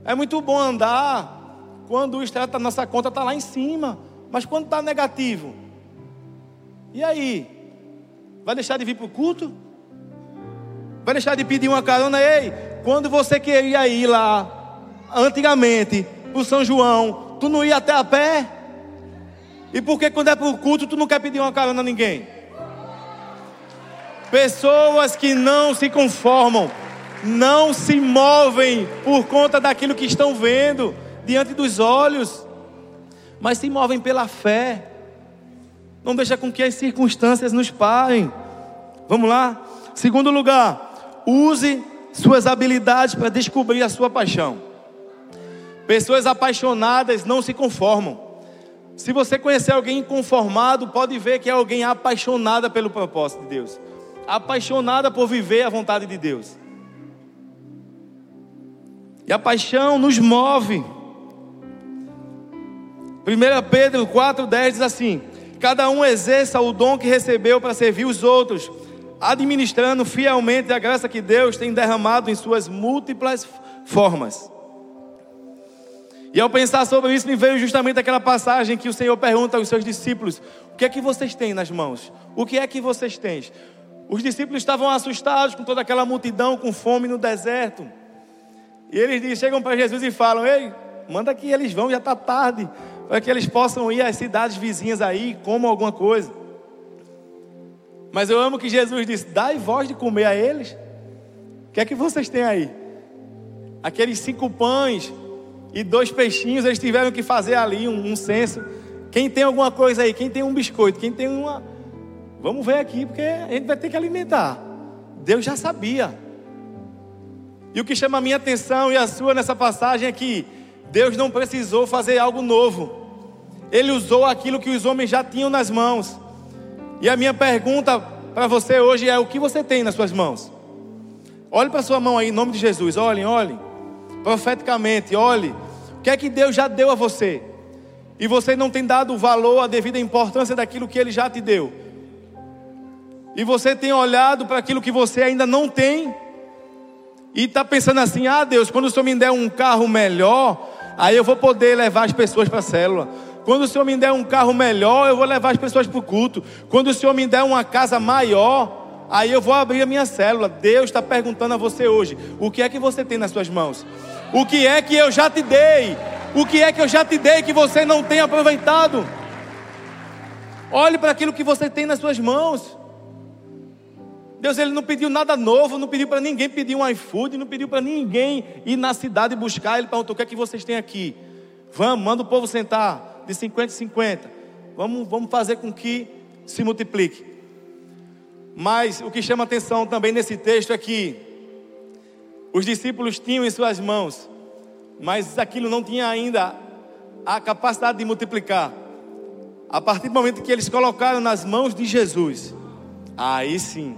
É muito bom andar quando o extrato da nossa conta está lá em cima. Mas quando está negativo, e aí? Vai deixar de vir para o culto? Vai deixar de pedir uma carona? Ei, quando você queria ir lá, antigamente, para o São João, tu não ia até a pé? E por que quando é para o culto tu não quer pedir uma carona a ninguém? Pessoas que não se conformam, não se movem por conta daquilo que estão vendo diante dos olhos, mas se movem pela fé. Não deixa com que as circunstâncias nos parem. Vamos lá? Segundo lugar, use suas habilidades para descobrir a sua paixão. Pessoas apaixonadas não se conformam. Se você conhecer alguém inconformado, pode ver que é alguém apaixonada pelo propósito de Deus, apaixonada por viver a vontade de Deus. E a paixão nos move. 1 Pedro 4,10 diz assim: Cada um exerça o dom que recebeu para servir os outros, administrando fielmente a graça que Deus tem derramado em suas múltiplas formas. E ao pensar sobre isso, me veio justamente aquela passagem que o Senhor pergunta aos seus discípulos: O que é que vocês têm nas mãos? O que é que vocês têm? Os discípulos estavam assustados com toda aquela multidão com fome no deserto. E eles chegam para Jesus e falam: Ei, manda que eles vão, já está tarde, para que eles possam ir às cidades vizinhas aí comam alguma coisa. Mas eu amo que Jesus disse: Dai voz de comer a eles. O que é que vocês têm aí? Aqueles cinco pães e dois peixinhos, eles tiveram que fazer ali um, um censo. Quem tem alguma coisa aí? Quem tem um biscoito? Quem tem uma. Vamos ver aqui, porque a gente vai ter que alimentar. Deus já sabia. E o que chama a minha atenção e a sua nessa passagem é que Deus não precisou fazer algo novo. Ele usou aquilo que os homens já tinham nas mãos. E a minha pergunta para você hoje é: o que você tem nas suas mãos? Olhe para sua mão aí, em nome de Jesus. Olhem, olhem. Profeticamente, olhe que é que Deus já deu a você? E você não tem dado o valor, a devida importância daquilo que Ele já te deu. E você tem olhado para aquilo que você ainda não tem. E está pensando assim: ah, Deus, quando o Senhor me der um carro melhor, aí eu vou poder levar as pessoas para a célula. Quando o Senhor me der um carro melhor, eu vou levar as pessoas para o culto. Quando o Senhor me der uma casa maior, aí eu vou abrir a minha célula. Deus está perguntando a você hoje: o que é que você tem nas suas mãos? O que é que eu já te dei? O que é que eu já te dei que você não tem aproveitado? Olhe para aquilo que você tem nas suas mãos. Deus ele não pediu nada novo, não pediu para ninguém pedir um iFood, não pediu para ninguém ir na cidade buscar. Ele perguntou: o que é que vocês têm aqui? Vamos, manda o povo sentar de 50 em 50. Vamos, vamos fazer com que se multiplique. Mas o que chama atenção também nesse texto é que os discípulos tinham em suas mãos, mas aquilo não tinha ainda a capacidade de multiplicar. A partir do momento que eles colocaram nas mãos de Jesus, aí sim,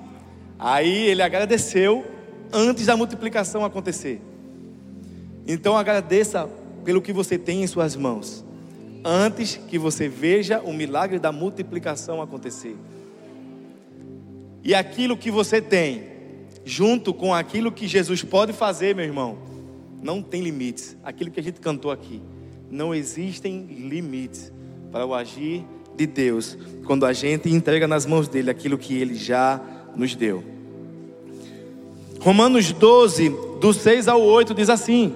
aí ele agradeceu antes da multiplicação acontecer. Então agradeça pelo que você tem em suas mãos, antes que você veja o milagre da multiplicação acontecer. E aquilo que você tem, junto com aquilo que Jesus pode fazer, meu irmão, não tem limites. Aquilo que a gente cantou aqui, não existem limites para o agir de Deus quando a gente entrega nas mãos dele aquilo que ele já nos deu. Romanos 12, do 6 ao 8, diz assim: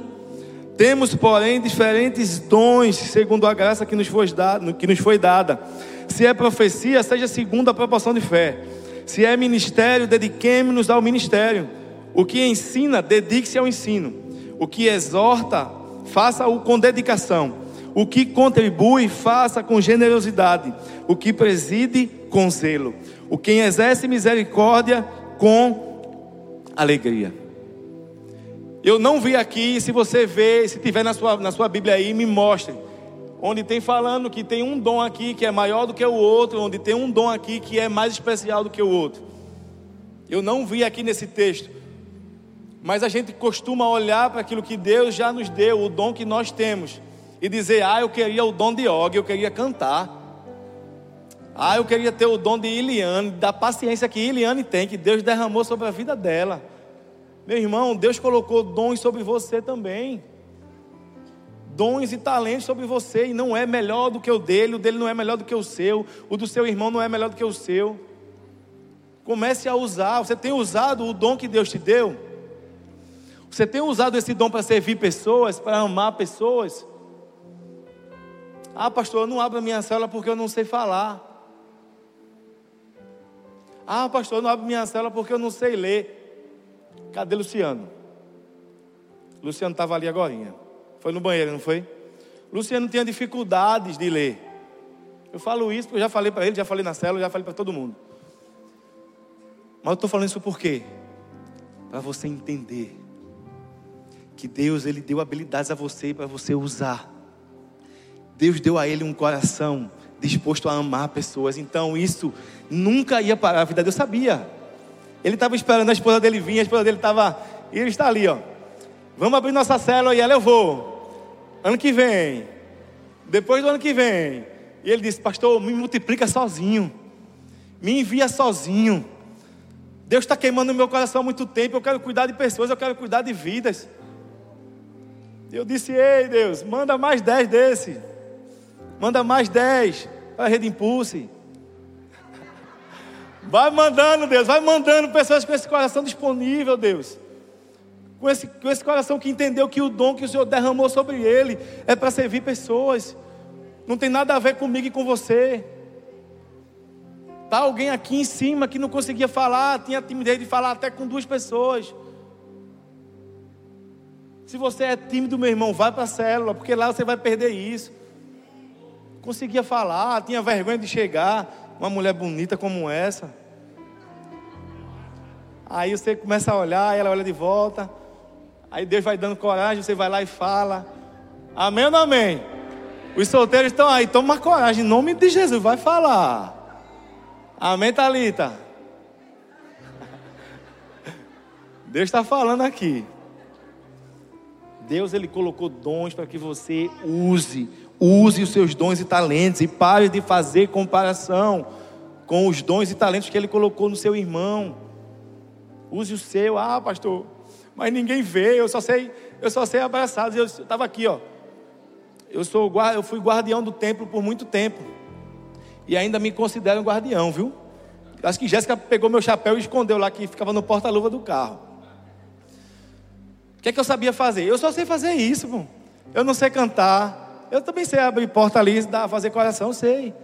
Temos, porém, diferentes dons, segundo a graça que nos foi dada. Que nos foi dada. Se é profecia, seja segundo a proporção de fé. Se é ministério, dediquemos-nos ao ministério. O que ensina, dedique-se ao ensino. O que exorta, faça-o com dedicação. O que contribui, faça com generosidade. O que preside, com zelo. O que exerce misericórdia, com alegria. Eu não vi aqui, se você vê, se tiver na sua, na sua Bíblia aí, me mostre. Onde tem falando que tem um dom aqui que é maior do que o outro, onde tem um dom aqui que é mais especial do que o outro. Eu não vi aqui nesse texto. Mas a gente costuma olhar para aquilo que Deus já nos deu, o dom que nós temos e dizer: Ah, eu queria o dom de Og, eu queria cantar. Ah, eu queria ter o dom de Iliane, da paciência que Iliane tem, que Deus derramou sobre a vida dela. Meu irmão, Deus colocou dons sobre você também. Dons e talentos sobre você, e não é melhor do que o dele, o dele não é melhor do que o seu, o do seu irmão não é melhor do que o seu. Comece a usar, você tem usado o dom que Deus te deu? Você tem usado esse dom para servir pessoas, para amar pessoas? Ah, pastor, eu não abro a minha célula porque eu não sei falar. Ah, pastor, eu não abro minha célula porque eu não sei ler. Cadê Luciano? Luciano estava ali agora. Foi no banheiro, não foi? Luciano tinha dificuldades de ler. Eu falo isso porque eu já falei para ele, já falei na célula, já falei para todo mundo. Mas eu estou falando isso por quê? Para você entender que Deus ele deu habilidades a você para você usar. Deus deu a ele um coração disposto a amar pessoas. Então isso nunca ia parar a vida. Eu sabia. Ele estava esperando a esposa dele vir, a esposa dele estava. E ele está ali, ó. Vamos abrir nossa célula e ela eu vou. Ano que vem. Depois do ano que vem. E ele disse, pastor, me multiplica sozinho. Me envia sozinho. Deus está queimando o meu coração há muito tempo. Eu quero cuidar de pessoas, eu quero cuidar de vidas. Eu disse, ei Deus, manda mais dez desse. Manda mais dez para a Rede Impulse. Vai mandando, Deus, vai mandando pessoas com esse coração disponível, Deus. Com esse, com esse coração que entendeu que o dom que o Senhor derramou sobre ele é para servir pessoas. Não tem nada a ver comigo e com você. Tá alguém aqui em cima que não conseguia falar, tinha timidez de falar até com duas pessoas. Se você é tímido, meu irmão, vai para a célula, porque lá você vai perder isso conseguia falar, tinha vergonha de chegar, uma mulher bonita como essa. Aí você começa a olhar, ela olha de volta. Aí Deus vai dando coragem, você vai lá e fala. Amém ou não amém? Os solteiros estão aí, toma coragem, em nome de Jesus, vai falar. Amém, Thalita? Deus está falando aqui. Deus ele colocou dons para que você use Use os seus dons e talentos e pare de fazer comparação com os dons e talentos que ele colocou no seu irmão. Use o seu. Ah, pastor, mas ninguém vê, eu só sei, eu só sei abraçado. Eu estava aqui, ó. Eu sou eu fui guardião do templo por muito tempo. E ainda me considero um guardião, viu? Acho que Jéssica pegou meu chapéu e escondeu lá que ficava no porta-luva do carro. O que é que eu sabia fazer? Eu só sei fazer isso, pô. Eu não sei cantar, eu também sei abrir porta ali, fazer coração, sei.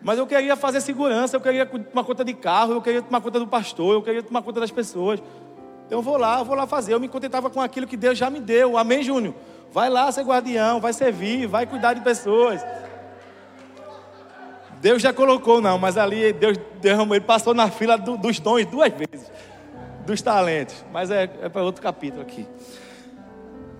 Mas eu queria fazer segurança, eu queria tomar conta de carro, eu queria tomar conta do pastor, eu queria tomar conta das pessoas. Então eu vou lá, eu vou lá fazer. Eu me contentava com aquilo que Deus já me deu. Amém, Júnior? Vai lá ser guardião, vai servir, vai cuidar de pessoas. Deus já colocou, não, mas ali Deus derramou, ele passou na fila do, dos dons duas vezes, dos talentos. Mas é, é para outro capítulo aqui.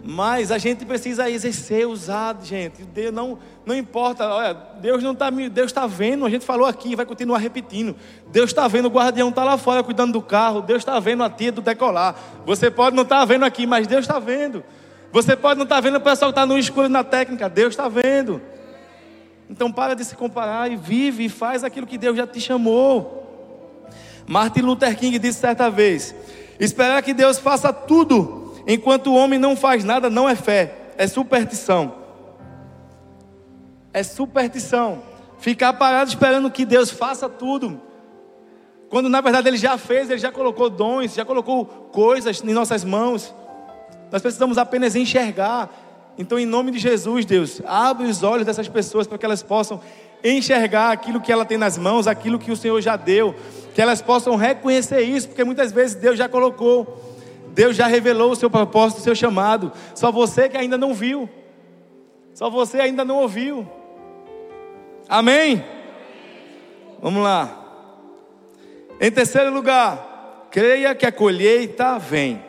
Mas a gente precisa exercer, usar, gente. Deus não, não importa, olha, Deus não está Deus está vendo, a gente falou aqui, vai continuar repetindo. Deus está vendo, o guardião está lá fora cuidando do carro, Deus está vendo a tia do decolar. Você pode não estar tá vendo aqui, mas Deus está vendo. Você pode não estar tá vendo o pessoal que está no escuro na técnica, Deus está vendo. Então para de se comparar e vive e faz aquilo que Deus já te chamou. Martin Luther King disse certa vez: esperar que Deus faça tudo Enquanto o homem não faz nada, não é fé, é superstição. É superstição. Ficar parado esperando que Deus faça tudo. Quando na verdade Ele já fez, Ele já colocou dons, já colocou coisas em nossas mãos. Nós precisamos apenas enxergar. Então, em nome de Jesus, Deus, abre os olhos dessas pessoas para que elas possam enxergar aquilo que ela tem nas mãos, aquilo que o Senhor já deu, que elas possam reconhecer isso, porque muitas vezes Deus já colocou. Deus já revelou o seu propósito, o seu chamado. Só você que ainda não viu. Só você ainda não ouviu. Amém? Vamos lá. Em terceiro lugar, creia que a colheita vem.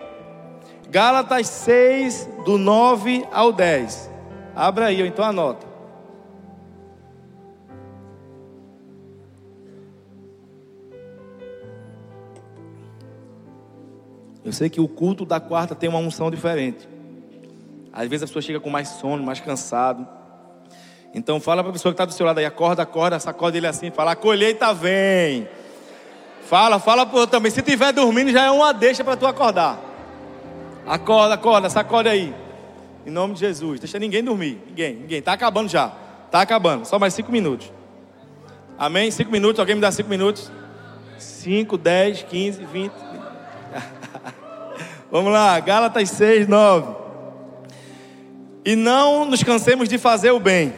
Gálatas 6, do 9 ao 10. Abra aí, ou então anota. Eu sei que o culto da quarta tem uma unção diferente. Às vezes a pessoa chega com mais sono, mais cansado. Então fala para a pessoa que está do seu lado aí, acorda, acorda, sacode ele assim, fala, a colheita vem. Fala, fala para também. Se tiver dormindo, já é uma deixa para tu acordar. Acorda, acorda, sacode aí. Em nome de Jesus. Deixa ninguém dormir. Ninguém, ninguém. Está acabando já. Está acabando. Só mais cinco minutos. Amém? Cinco minutos. Alguém me dá cinco minutos? Cinco, dez, quinze, vinte. Vamos lá, Gálatas 6, 9. E não nos cansemos de fazer o bem,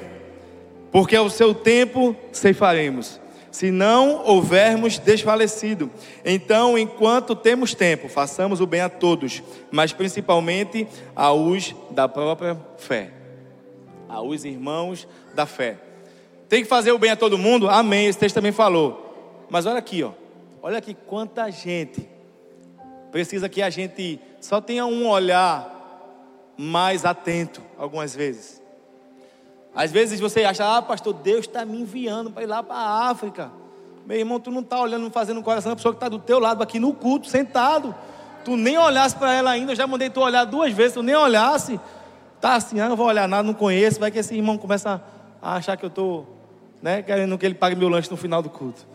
porque ao seu tempo ceifaremos, se não houvermos desfalecido. Então, enquanto temos tempo, façamos o bem a todos, mas principalmente aos da própria fé, aos irmãos da fé. Tem que fazer o bem a todo mundo? Amém. Esse texto também falou. Mas olha aqui, ó. Olha aqui quanta gente Precisa que a gente só tenha um olhar mais atento, algumas vezes. Às vezes você acha, ah, pastor, Deus está me enviando para ir lá para a África. Meu irmão, tu não está olhando, fazendo o coração da pessoa que está do teu lado aqui no culto, sentado. Tu nem olhasse para ela ainda, eu já mandei tu olhar duas vezes, tu nem olhasse. Tá assim, ah, não vou olhar nada, não conheço. Vai que esse irmão começa a achar que eu estou, né, querendo que ele pague meu lanche no final do culto.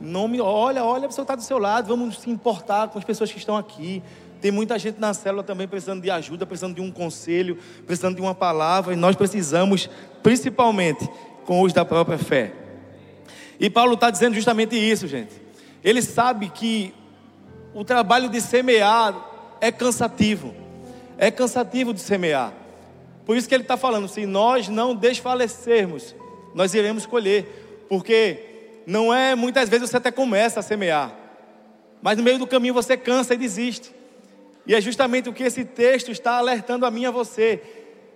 Nome, olha, olha a pessoa está do seu lado, vamos se importar com as pessoas que estão aqui. Tem muita gente na célula também precisando de ajuda, precisando de um conselho, precisando de uma palavra, e nós precisamos, principalmente, com os da própria fé. E Paulo está dizendo justamente isso, gente. Ele sabe que o trabalho de semear é cansativo, é cansativo de semear. Por isso que ele está falando: se nós não desfalecermos, nós iremos colher, porque não é, muitas vezes você até começa a semear, mas no meio do caminho você cansa e desiste. E é justamente o que esse texto está alertando a mim e a você.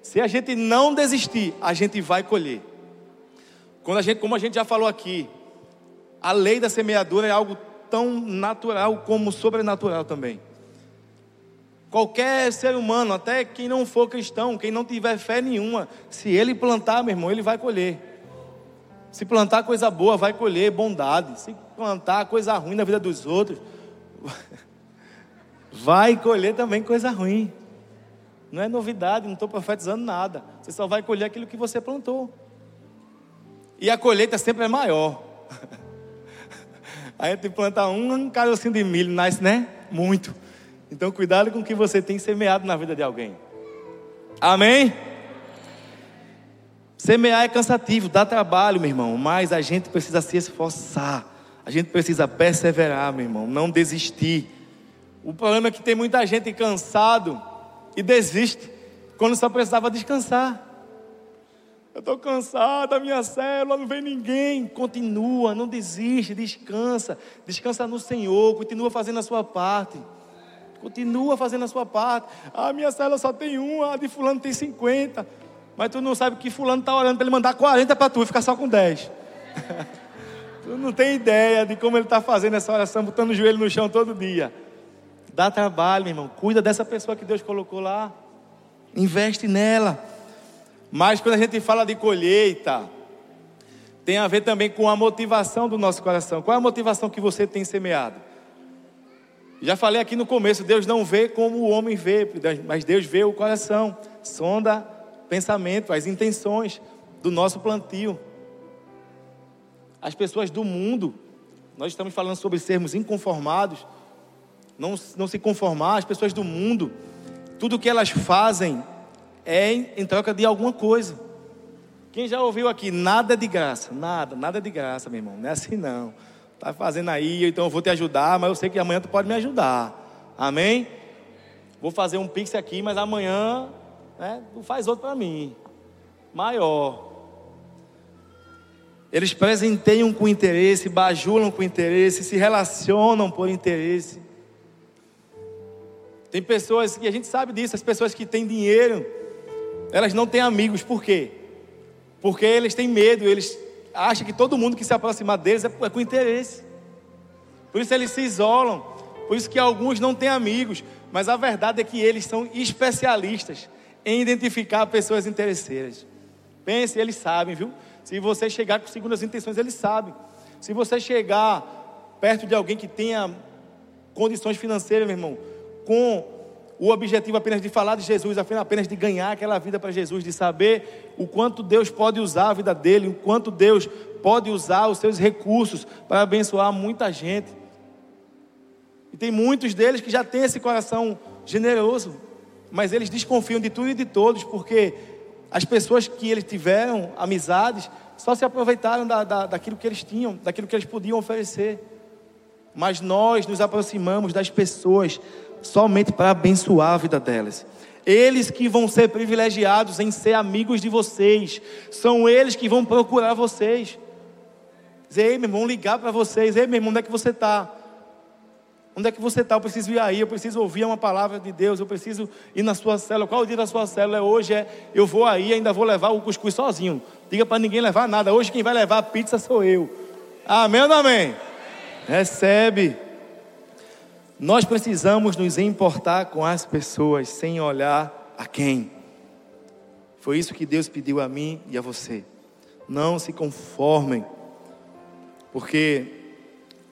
Se a gente não desistir, a gente vai colher. Quando a gente, como a gente já falou aqui, a lei da semeadura é algo tão natural como sobrenatural também. Qualquer ser humano, até quem não for cristão, quem não tiver fé nenhuma, se ele plantar, meu irmão, ele vai colher. Se plantar coisa boa, vai colher bondade. Se plantar coisa ruim na vida dos outros, vai colher também coisa ruim. Não é novidade, não estou profetizando nada. Você só vai colher aquilo que você plantou. E a colheita sempre é maior. A gente planta um, carocinho de milho, nasce, né? Muito. Então, cuidado com o que você tem semeado na vida de alguém. Amém? Semear é cansativo, dá trabalho, meu irmão, mas a gente precisa se esforçar, a gente precisa perseverar, meu irmão, não desistir. O problema é que tem muita gente cansado e desiste quando só precisava descansar. Eu estou cansado, a minha célula não vem ninguém. Continua, não desiste, descansa. Descansa no Senhor, continua fazendo a sua parte. Continua fazendo a sua parte. A ah, minha célula só tem uma, a de fulano tem 50. Mas tu não sabe que fulano está orando para ele mandar 40 para tu e ficar só com 10. tu não tem ideia de como ele está fazendo essa oração, botando o joelho no chão todo dia. Dá trabalho, meu irmão. Cuida dessa pessoa que Deus colocou lá. Investe nela. Mas quando a gente fala de colheita, tem a ver também com a motivação do nosso coração. Qual é a motivação que você tem semeado? Já falei aqui no começo, Deus não vê como o homem vê, mas Deus vê o coração, sonda pensamento, as intenções do nosso plantio. As pessoas do mundo, nós estamos falando sobre sermos inconformados, não, não se conformar, as pessoas do mundo, tudo que elas fazem é em, em troca de alguma coisa. Quem já ouviu aqui, nada de graça, nada, nada de graça, meu irmão, não é assim não. Está fazendo aí, então eu vou te ajudar, mas eu sei que amanhã tu pode me ajudar. Amém? Vou fazer um pix aqui, mas amanhã né, tu faz outro para mim. Maior. Eles presenteiam com interesse, bajulam com interesse, se relacionam por interesse. Tem pessoas, e a gente sabe disso, as pessoas que têm dinheiro, elas não têm amigos, por quê? Porque eles têm medo, eles acham que todo mundo que se aproximar deles é, é com interesse. Por isso eles se isolam, por isso que alguns não têm amigos, mas a verdade é que eles são especialistas em identificar pessoas interesseiras. Pense, eles sabem, viu? Se você chegar com segundas intenções, eles sabem. Se você chegar perto de alguém que tenha condições financeiras, meu irmão, com o objetivo apenas de falar de Jesus, apenas de ganhar aquela vida para Jesus, de saber o quanto Deus pode usar a vida dele, o quanto Deus pode usar os seus recursos para abençoar muita gente. E tem muitos deles que já têm esse coração generoso, mas eles desconfiam de tudo e de todos, porque as pessoas que eles tiveram amizades só se aproveitaram da, da, daquilo que eles tinham, daquilo que eles podiam oferecer. Mas nós nos aproximamos das pessoas somente para abençoar a vida delas. Eles que vão ser privilegiados em ser amigos de vocês, são eles que vão procurar vocês. Dizer, ei meu irmão, ligar para vocês, ei meu irmão, onde é que você está? Onde é que você está? Eu preciso ir aí, eu preciso ouvir uma palavra de Deus, eu preciso ir na sua célula. Qual o dia da sua célula? É hoje é, eu vou aí, ainda vou levar o cuscuz sozinho. Diga para ninguém levar nada. Hoje quem vai levar a pizza sou eu. Amém ou não amém? Recebe. Nós precisamos nos importar com as pessoas sem olhar a quem. Foi isso que Deus pediu a mim e a você. Não se conformem, porque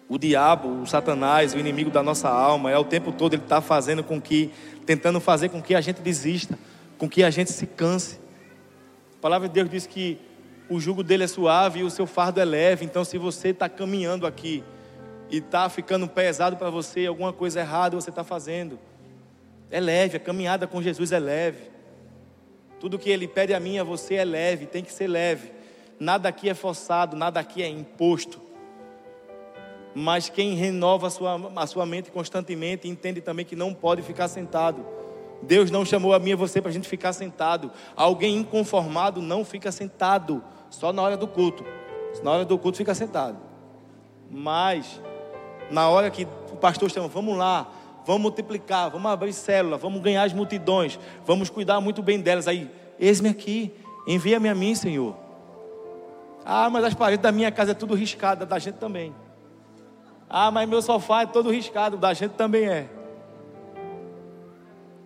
o diabo, o Satanás, o inimigo da nossa alma, é o tempo todo ele está fazendo com que, tentando fazer com que a gente desista, com que a gente se canse. A palavra de Deus diz que o jugo dele é suave e o seu fardo é leve. Então, se você está caminhando aqui e está ficando pesado para você, alguma coisa errada você está fazendo. É leve, a caminhada com Jesus é leve. Tudo que Ele pede a mim a você é leve, tem que ser leve. Nada aqui é forçado, nada aqui é imposto. Mas quem renova a sua, a sua mente constantemente entende também que não pode ficar sentado. Deus não chamou a mim e você para a gente ficar sentado. Alguém inconformado não fica sentado, só na hora do culto. Na hora do culto fica sentado. Mas na hora que o pastor chama, vamos lá, vamos multiplicar, vamos abrir célula, vamos ganhar as multidões, vamos cuidar muito bem delas. Aí, eis-me aqui, envia-me a mim, Senhor. Ah, mas as paredes da minha casa é tudo riscada, da gente também. Ah, mas meu sofá é todo riscado, da gente também é.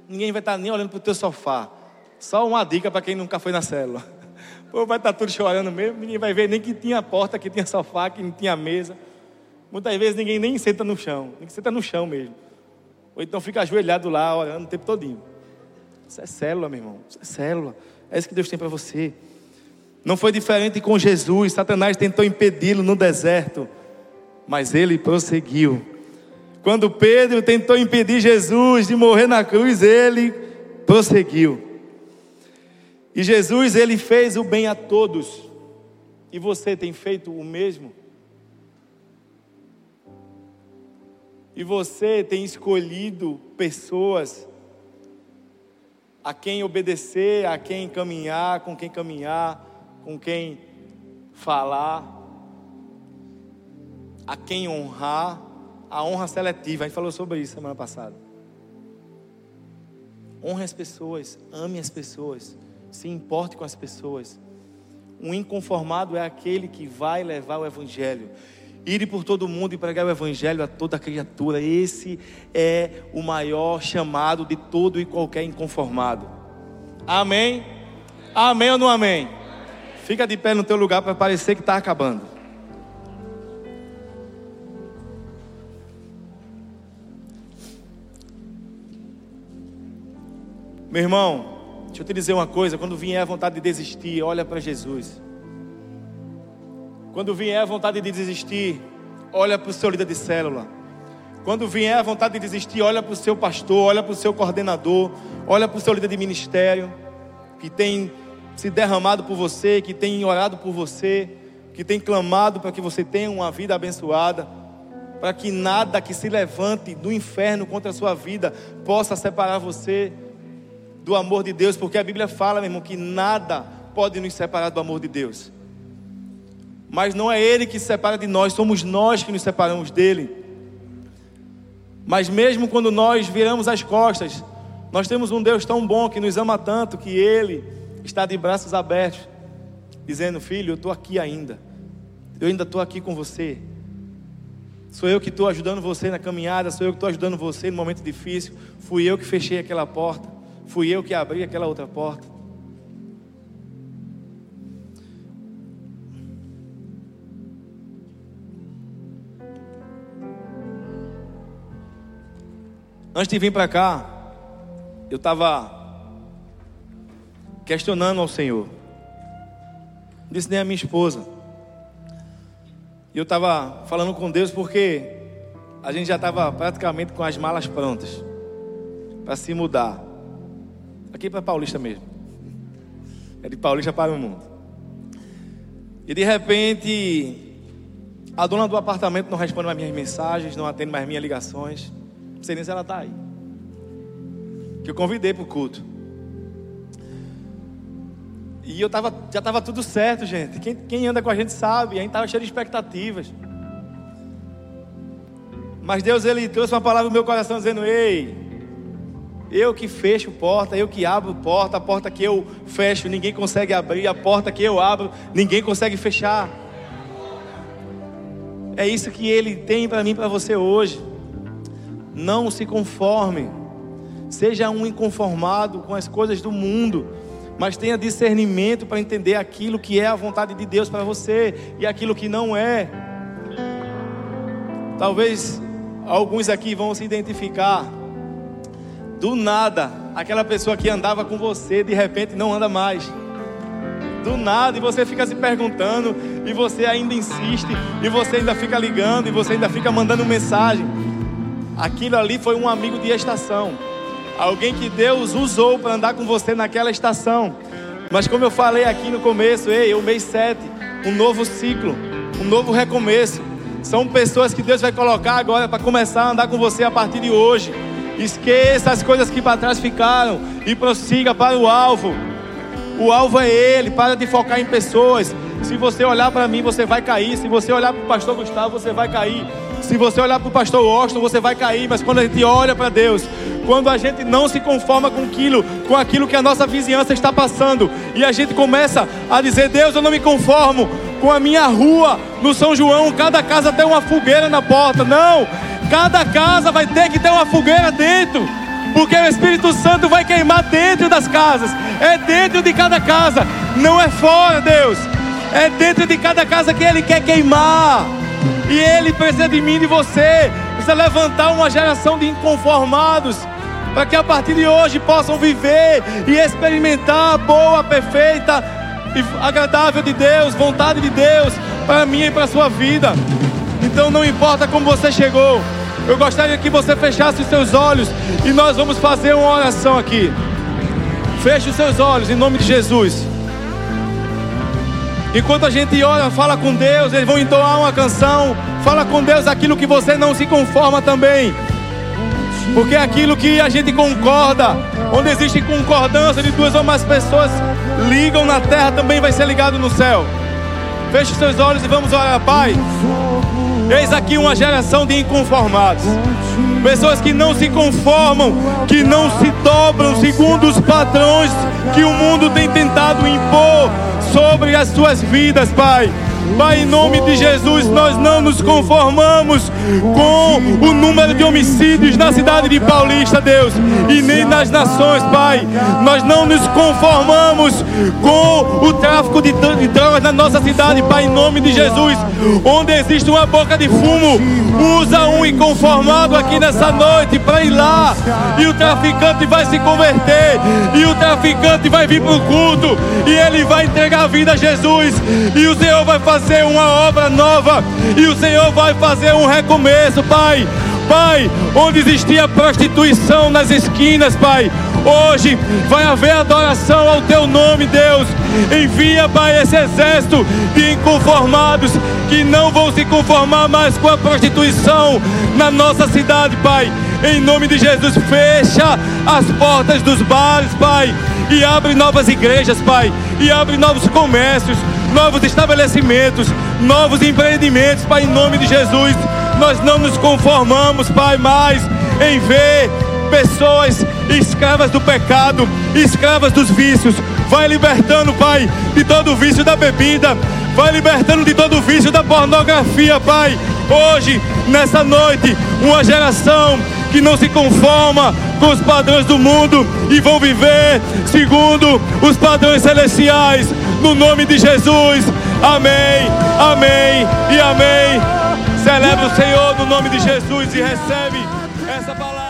Ninguém vai estar nem olhando para o teu sofá. Só uma dica para quem nunca foi na célula. Pô, vai estar tudo chorando mesmo, ninguém vai ver nem que tinha porta, que tinha sofá, que não tinha mesa. Muitas vezes ninguém nem senta no chão, ninguém senta no chão mesmo. Ou então fica ajoelhado lá, orando o tempo todinho. Isso é célula, meu irmão. Isso é célula. É isso que Deus tem para você. Não foi diferente com Jesus. Satanás tentou impedi-lo no deserto, mas ele prosseguiu. Quando Pedro tentou impedir Jesus de morrer na cruz, ele prosseguiu. E Jesus, ele fez o bem a todos. E você tem feito o mesmo? E você tem escolhido pessoas a quem obedecer, a quem caminhar, com quem caminhar, com quem falar, a quem honrar, a honra seletiva. A gente falou sobre isso semana passada. Honre as pessoas, ame as pessoas, se importe com as pessoas. Um inconformado é aquele que vai levar o evangelho. Ir por todo mundo e pregar o evangelho a toda criatura. Esse é o maior chamado de todo e qualquer inconformado. Amém? Amém ou não amém? Fica de pé no teu lugar para parecer que está acabando. Meu irmão, deixa eu te dizer uma coisa: quando vier a vontade de desistir, olha para Jesus. Quando vier a vontade de desistir, olha para o seu líder de célula. Quando vier a vontade de desistir, olha para o seu pastor, olha para o seu coordenador, olha para o seu líder de ministério, que tem se derramado por você, que tem orado por você, que tem clamado para que você tenha uma vida abençoada, para que nada que se levante do inferno contra a sua vida possa separar você do amor de Deus, porque a Bíblia fala, meu irmão, que nada pode nos separar do amor de Deus mas não é Ele que se separa de nós, somos nós que nos separamos dele. Mas mesmo quando nós viramos as costas, nós temos um Deus tão bom que nos ama tanto que Ele está de braços abertos, dizendo: Filho, eu estou aqui ainda, eu ainda estou aqui com você. Sou eu que estou ajudando você na caminhada, sou eu que estou ajudando você no momento difícil. Fui eu que fechei aquela porta, fui eu que abri aquela outra porta. Antes de vir para cá, eu estava questionando ao Senhor. Não disse nem a minha esposa. E eu estava falando com Deus porque a gente já estava praticamente com as malas prontas para se mudar. Aqui para Paulista mesmo. É de Paulista para o mundo. E de repente, a dona do apartamento não responde mais minhas mensagens, não atende mais minhas ligações. Não sei nem se ela está aí. Que eu convidei para o culto. E eu tava, já estava tudo certo, gente. Quem, quem anda com a gente sabe. A gente estava cheio de expectativas. Mas Deus ele trouxe uma palavra no meu coração dizendo: Ei, eu que fecho porta, eu que abro porta, a porta que eu fecho ninguém consegue abrir, a porta que eu abro ninguém consegue fechar. É isso que Ele tem para mim, para você hoje. Não se conforme. Seja um inconformado com as coisas do mundo, mas tenha discernimento para entender aquilo que é a vontade de Deus para você e aquilo que não é. Talvez alguns aqui vão se identificar. Do nada, aquela pessoa que andava com você, de repente não anda mais. Do nada, e você fica se perguntando, e você ainda insiste, e você ainda fica ligando, e você ainda fica mandando mensagem. Aquilo ali foi um amigo de estação. Alguém que Deus usou para andar com você naquela estação. Mas como eu falei aqui no começo, ei, o mês 7, um novo ciclo, um novo recomeço. São pessoas que Deus vai colocar agora para começar a andar com você a partir de hoje. Esqueça as coisas que para trás ficaram e prossiga para o alvo. O alvo é Ele, para de focar em pessoas. Se você olhar para mim, você vai cair. Se você olhar para o pastor Gustavo, você vai cair. Se você olhar para o pastor Washington, você vai cair, mas quando a gente olha para Deus, quando a gente não se conforma com aquilo, com aquilo que a nossa vizinhança está passando, e a gente começa a dizer: Deus, eu não me conformo com a minha rua no São João, cada casa tem uma fogueira na porta. Não, cada casa vai ter que ter uma fogueira dentro. Porque o Espírito Santo vai queimar dentro das casas, é dentro de cada casa, não é fora, Deus, é dentro de cada casa que Ele quer queimar. E Ele precisa de mim e de você. Precisa levantar uma geração de inconformados. Para que a partir de hoje possam viver e experimentar a boa, perfeita e agradável de Deus, vontade de Deus para mim e para a sua vida. Então não importa como você chegou. Eu gostaria que você fechasse os seus olhos e nós vamos fazer uma oração aqui. Feche os seus olhos em nome de Jesus. Enquanto a gente ora, fala com Deus, eles vão entoar uma canção. Fala com Deus aquilo que você não se conforma também. Porque é aquilo que a gente concorda, onde existe concordância de duas ou mais pessoas ligam na terra, também vai ser ligado no céu. Feche seus olhos e vamos orar, Pai. Eis aqui uma geração de inconformados. Pessoas que não se conformam, que não se dobram segundo os padrões que o mundo tem tentado impor sobre as suas vidas, Pai. Pai, em nome de Jesus, nós não nos conformamos com o número de homicídios na cidade de Paulista, Deus, e nem nas nações, Pai. Nós não nos conformamos com o tráfico de drogas na nossa cidade, Pai, em nome de Jesus. Onde existe uma boca de fumo, usa um inconformado aqui nessa noite para ir lá, e o traficante vai se converter, e o traficante vai vir para o culto, e ele vai entregar a vida a Jesus, e o Senhor vai fazer uma obra nova, e o Senhor vai fazer um recomeço, Pai. Pai, onde existia prostituição nas esquinas, Pai, hoje vai haver adoração ao Teu nome, Deus. Envia, Pai, esse exército de inconformados que não vão se conformar mais com a prostituição na nossa cidade, Pai. Em nome de Jesus, fecha as portas dos bares, Pai, e abre novas igrejas, Pai, e abre novos comércios, novos estabelecimentos, novos empreendimentos, Pai, em nome de Jesus. Nós não nos conformamos, Pai, mais em ver pessoas escravas do pecado, escravas dos vícios. Vai libertando, Pai, de todo o vício da bebida. Vai libertando de todo o vício da pornografia, Pai. Hoje, nessa noite, uma geração que não se conforma com os padrões do mundo e vão viver segundo os padrões celestiais, no nome de Jesus. Amém, amém e amém. Celebra o Senhor no nome de Jesus e recebe essa palavra.